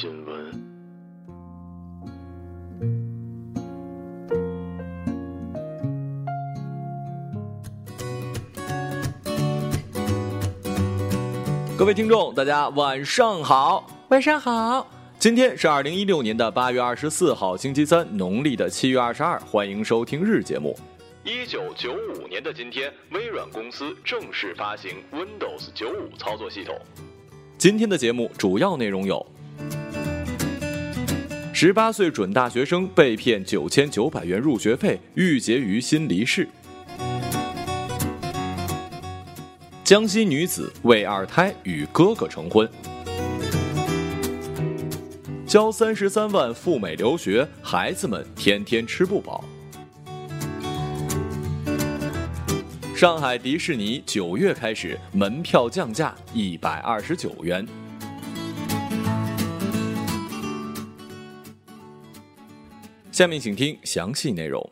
新闻。各位听众，大家晚上好，晚上好。今天是二零一六年的八月二十四号，星期三，农历的七月二十二。欢迎收听日节目。一九九五年的今天，微软公司正式发行 Windows 九五操作系统。今天的节目主要内容有：十八岁准大学生被骗九千九百元入学费，郁结于心离世；江西女子为二胎与哥哥成婚；交三十三万赴美留学，孩子们天天吃不饱。上海迪士尼九月开始门票降价一百二十九元。下面请听详细内容。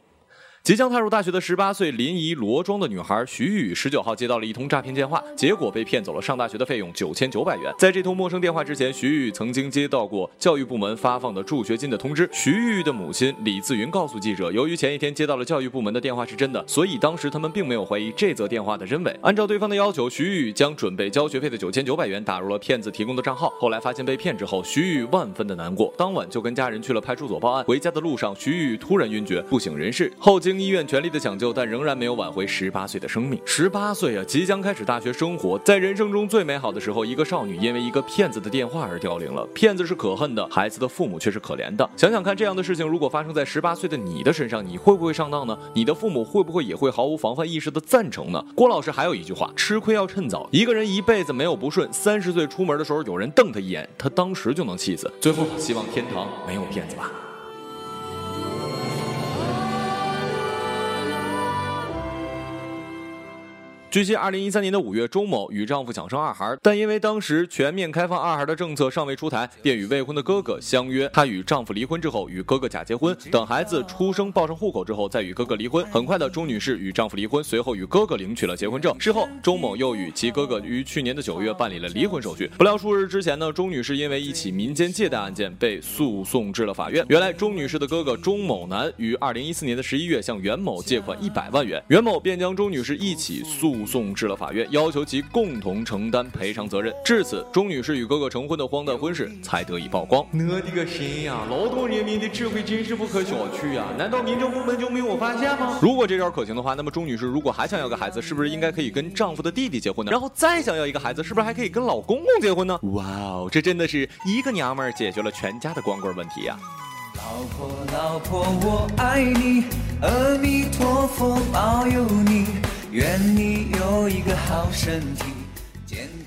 即将踏入大学的十八岁临沂罗庄的女孩徐玉，十九号接到了一通诈骗电话，结果被骗走了上大学的费用九千九百元。在这通陌生电话之前，徐玉曾经接到过教育部门发放的助学金的通知。徐玉的母亲李自云告诉记者，由于前一天接到了教育部门的电话是真的，所以当时他们并没有怀疑这则电话的真伪。按照对方的要求，徐玉将准备交学费的九千九百元打入了骗子提供的账号。后来发现被骗之后，徐玉万分的难过，当晚就跟家人去了派出所报案。回家的路上，徐玉突然晕厥，不省人事。后经医院全力的抢救，但仍然没有挽回十八岁的生命。十八岁啊，即将开始大学生活，在人生中最美好的时候，一个少女因为一个骗子的电话而凋零了。骗子是可恨的，孩子的父母却是可怜的。想想看，这样的事情如果发生在十八岁的你的身上，你会不会上当呢？你的父母会不会也会毫无防范意识的赞成呢？郭老师还有一句话：吃亏要趁早。一个人一辈子没有不顺，三十岁出门的时候有人瞪他一眼，他当时就能气死。最后，希望天堂没有骗子吧。据悉，二零一三年的五月，钟某与丈夫想生二孩，但因为当时全面开放二孩的政策尚未出台，便与未婚的哥哥相约，她与丈夫离婚之后，与哥哥假结婚，等孩子出生报上户口之后，再与哥哥离婚。很快的，钟女士与丈夫离婚，随后与哥哥领取了结婚证。事后，钟某又与其哥哥于去年的九月办理了离婚手续。不料数日之前呢，钟女士因为一起民间借贷案件被诉讼至了法院。原来，钟女士的哥哥钟某男于二零一四年的十一月向袁某借款一百万元，袁某便将钟女士一起诉。送至了法院，要求其共同承担赔偿责任。至此，钟女士与哥哥成婚的荒诞婚事才得以曝光。我的个神呀！劳动人民的智慧真是不可小觑呀！难道民政部门就没有发现吗？如果这招可行的话，那么钟女士如果还想要个孩子，是不是应该可以跟丈夫的弟弟结婚呢？然后再想要一个孩子，是不是还可以跟老公公结婚呢？哇哦，这真的是一个娘们儿解决了全家的光棍问题呀！老婆，老婆，我爱你，阿弥陀佛保佑你。愿你有一个好身体。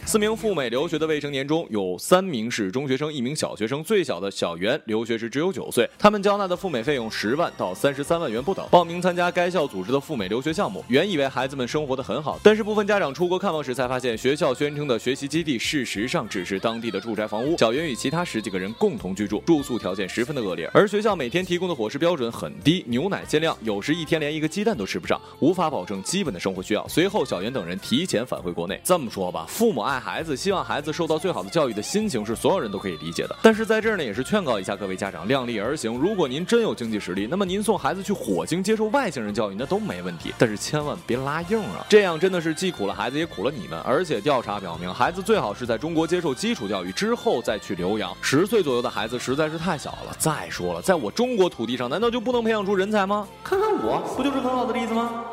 四名赴美留学的未成年中，有三名是中学生，一名小学生。最小的小袁留学时只有九岁。他们交纳的赴美费用十万到三十三万元不等。报名参加该校组织的赴美留学项目，原以为孩子们生活的很好，但是部分家长出国看望时才发现，学校宣称的学习基地事实上只是当地的住宅房屋。小袁与其他十几个人共同居住，住宿条件十分的恶劣，而学校每天提供的伙食标准很低，牛奶限量，有时一天连一个鸡蛋都吃不上，无法保证基本的生活需要。随后，小袁等人提前返回国内。这么说吧，父母爱孩子，希望孩子受到最好的教育的心情是所有人都可以理解的。但是在这儿呢，也是劝告一下各位家长，量力而行。如果您真有经济实力，那么您送孩子去火星接受外星人教育，那都没问题。但是千万别拉硬啊，这样真的是既苦了孩子，也苦了你们。而且调查表明，孩子最好是在中国接受基础教育之后再去留洋。十岁左右的孩子实在是太小了。再说了，在我中国土地上，难道就不能培养出人才吗？看看我，不就是很好的例子吗？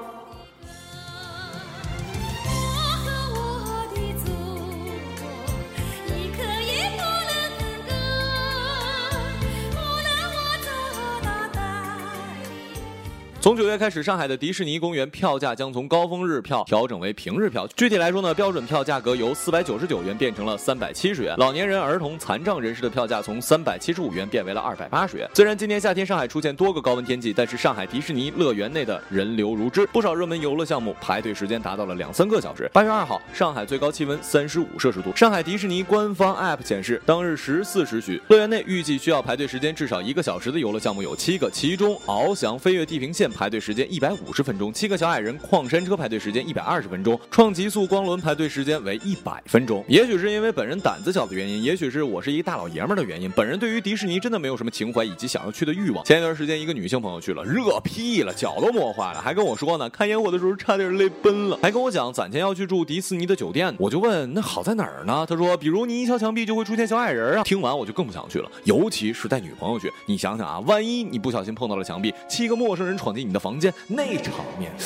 从九月开始，上海的迪士尼公园票价将从高峰日票调整为平日票。具体来说呢，标准票价格由四百九十九元变成了三百七十元，老年人、儿童、残障人士的票价从三百七十五元变为了二百八十元。虽然今年夏天上海出现多个高温天气，但是上海迪士尼乐园内的人流如织，不少热门游乐项目排队时间达到了两三个小时。八月二号，上海最高气温三十五摄氏度。上海迪士尼官方 App 显示，当日十四时许，乐园内预计需要排队时间至少一个小时的游乐项目有七个，其中翱翔飞跃地平线排队时间一百五十分钟，七个小矮人矿山车排队时间一百二十分钟，创极速光轮排队时间为一百分钟。也许是因为本人胆子小的原因，也许是我是一大老爷们儿的原因，本人对于迪士尼真的没有什么情怀以及想要去的欲望。前一段时间，一个女性朋友去了，热屁了，脚都磨坏了，还跟我说呢，看烟火的时候差点累奔了，还跟我讲攒钱要去住迪士尼的酒店。我就问那好在哪儿呢？他说，比如你一敲墙壁就会出现小矮人啊。听完我就更不想去了，尤其是带女朋友去，你想想啊，万一你不小心碰到了墙壁，七个陌生人闯进你的房间，那场面。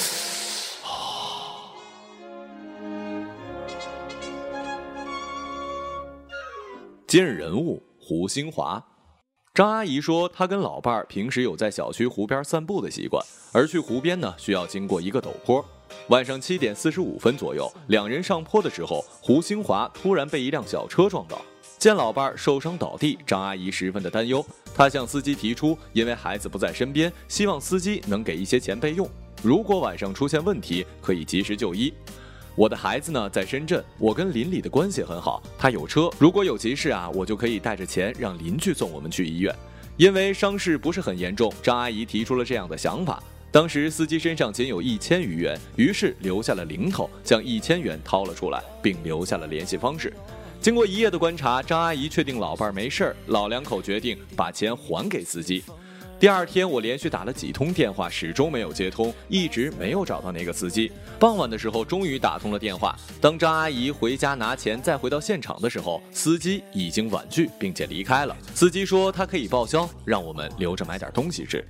今日人物胡兴华，张阿姨说，她跟老伴儿平时有在小区湖边散步的习惯，而去湖边呢，需要经过一个陡坡。晚上七点四十五分左右，两人上坡的时候，胡兴华突然被一辆小车撞倒。见老伴儿受伤倒地，张阿姨十分的担忧，她向司机提出，因为孩子不在身边，希望司机能给一些钱备用，如果晚上出现问题，可以及时就医。我的孩子呢在深圳，我跟邻里的关系很好，他有车，如果有急事啊，我就可以带着钱让邻居送我们去医院。因为伤势不是很严重，张阿姨提出了这样的想法。当时司机身上仅有一千余元，于是留下了零头，将一千元掏了出来，并留下了联系方式。经过一夜的观察，张阿姨确定老伴儿没事儿，老两口决定把钱还给司机。第二天，我连续打了几通电话，始终没有接通，一直没有找到那个司机。傍晚的时候，终于打通了电话。当张阿姨回家拿钱，再回到现场的时候，司机已经婉拒并且离开了。司机说他可以报销，让我们留着买点东西吃。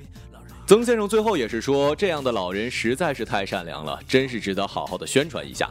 曾先生最后也是说，这样的老人实在是太善良了，真是值得好好的宣传一下。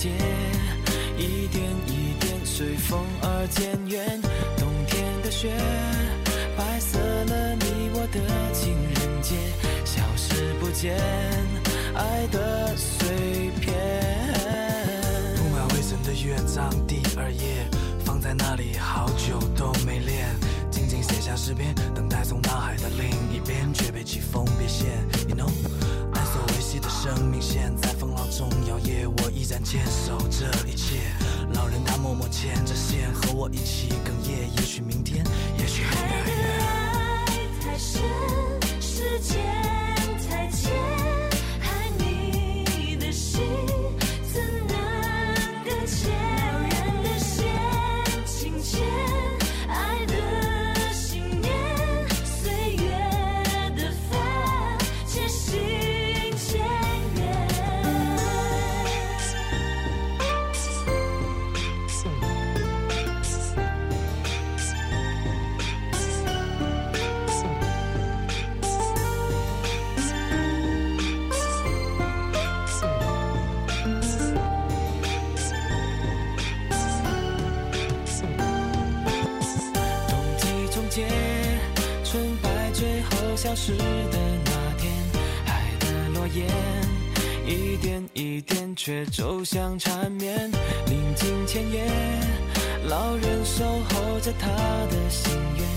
节一点一点随风而渐远冬天的雪白色了你我的情人节消失不见爱的碎片。铺满灰尘的乐章第二页放在那里好久都没练静静写下诗篇等待从大海的另一边却被季风变线。You know 自己的生命现在风浪中摇曳，我依然坚守这一切。老人他默默牵着线，和我一起哽咽。也许明天，消失的那天，爱的诺言一点一点却走向缠绵。临近千夜，老人守候着他的心愿。